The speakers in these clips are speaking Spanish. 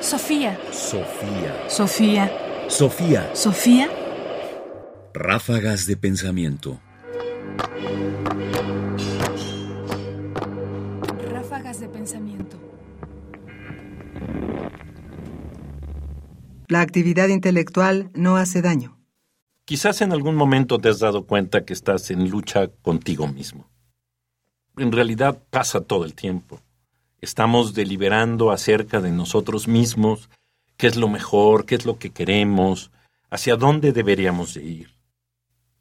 Sofía. Sofía. Sofía. Sofía. Sofía. Ráfagas de pensamiento. Ráfagas de pensamiento. La actividad intelectual no hace daño. Quizás en algún momento te has dado cuenta que estás en lucha contigo mismo. En realidad pasa todo el tiempo. Estamos deliberando acerca de nosotros mismos, qué es lo mejor, qué es lo que queremos, hacia dónde deberíamos de ir.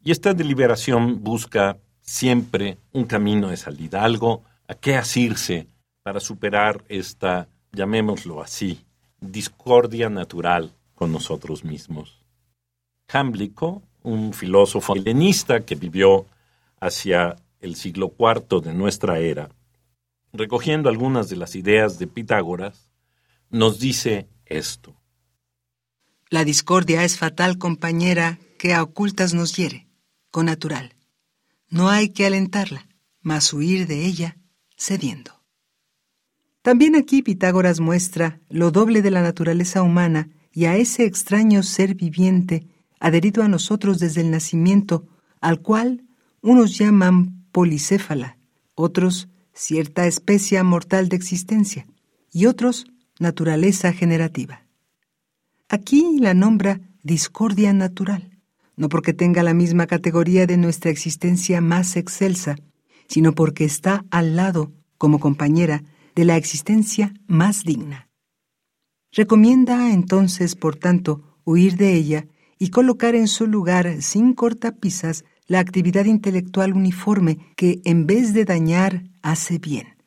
Y esta deliberación busca siempre un camino de salida, algo a qué asirse para superar esta, llamémoslo así, discordia natural con nosotros mismos. Jámblico, un filósofo helenista que vivió hacia el siglo IV de nuestra era, recogiendo algunas de las ideas de Pitágoras, nos dice esto. La discordia es fatal compañera que a ocultas nos hiere, con natural. No hay que alentarla, mas huir de ella cediendo. También aquí Pitágoras muestra lo doble de la naturaleza humana y a ese extraño ser viviente adherido a nosotros desde el nacimiento, al cual unos llaman policéfala, otros cierta especie mortal de existencia, y otros naturaleza generativa. Aquí la nombra discordia natural, no porque tenga la misma categoría de nuestra existencia más excelsa, sino porque está al lado, como compañera, de la existencia más digna. Recomienda entonces, por tanto, huir de ella y colocar en su lugar, sin cortapisas, la actividad intelectual uniforme que, en vez de dañar, hace bien.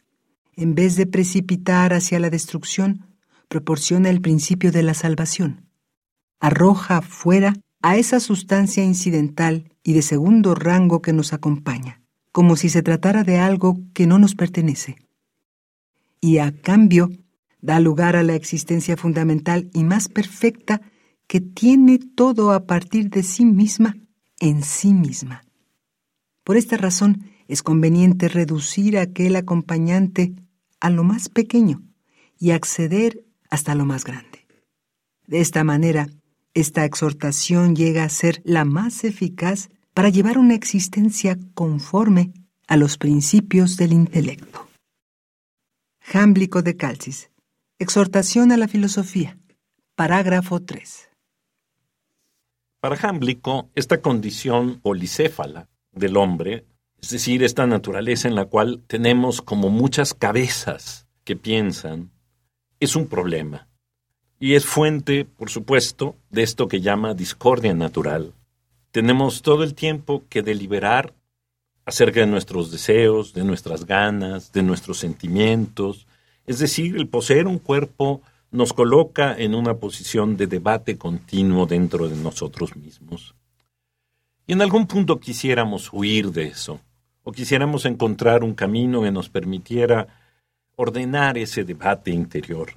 En vez de precipitar hacia la destrucción, proporciona el principio de la salvación. Arroja fuera a esa sustancia incidental y de segundo rango que nos acompaña, como si se tratara de algo que no nos pertenece. Y a cambio, da lugar a la existencia fundamental y más perfecta que tiene todo a partir de sí misma en sí misma. Por esta razón es conveniente reducir aquel acompañante a lo más pequeño y acceder hasta lo más grande. De esta manera, esta exhortación llega a ser la más eficaz para llevar una existencia conforme a los principios del intelecto. Jámblico de Calcis. Exhortación a la filosofía. Parágrafo 3. Para Jámblico, esta condición policéfala del hombre, es decir, esta naturaleza en la cual tenemos como muchas cabezas que piensan, es un problema. Y es fuente, por supuesto, de esto que llama discordia natural. Tenemos todo el tiempo que deliberar acerca de nuestros deseos, de nuestras ganas, de nuestros sentimientos. Es decir, el poseer un cuerpo nos coloca en una posición de debate continuo dentro de nosotros mismos. Y en algún punto quisiéramos huir de eso, o quisiéramos encontrar un camino que nos permitiera ordenar ese debate interior.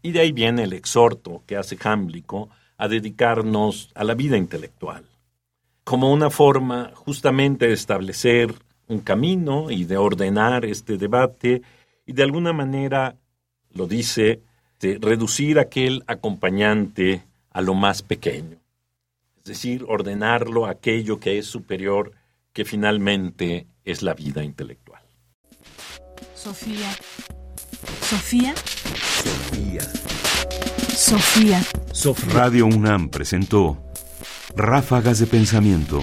Y de ahí viene el exhorto que hace Jámblico a dedicarnos a la vida intelectual, como una forma justamente de establecer un camino y de ordenar este debate y de alguna manera, lo dice, de reducir aquel acompañante a lo más pequeño, es decir, ordenarlo a aquello que es superior, que finalmente es la vida intelectual. Sofía. Sofía. Sofía. Sofía. Radio UNAM presentó Ráfagas de Pensamiento.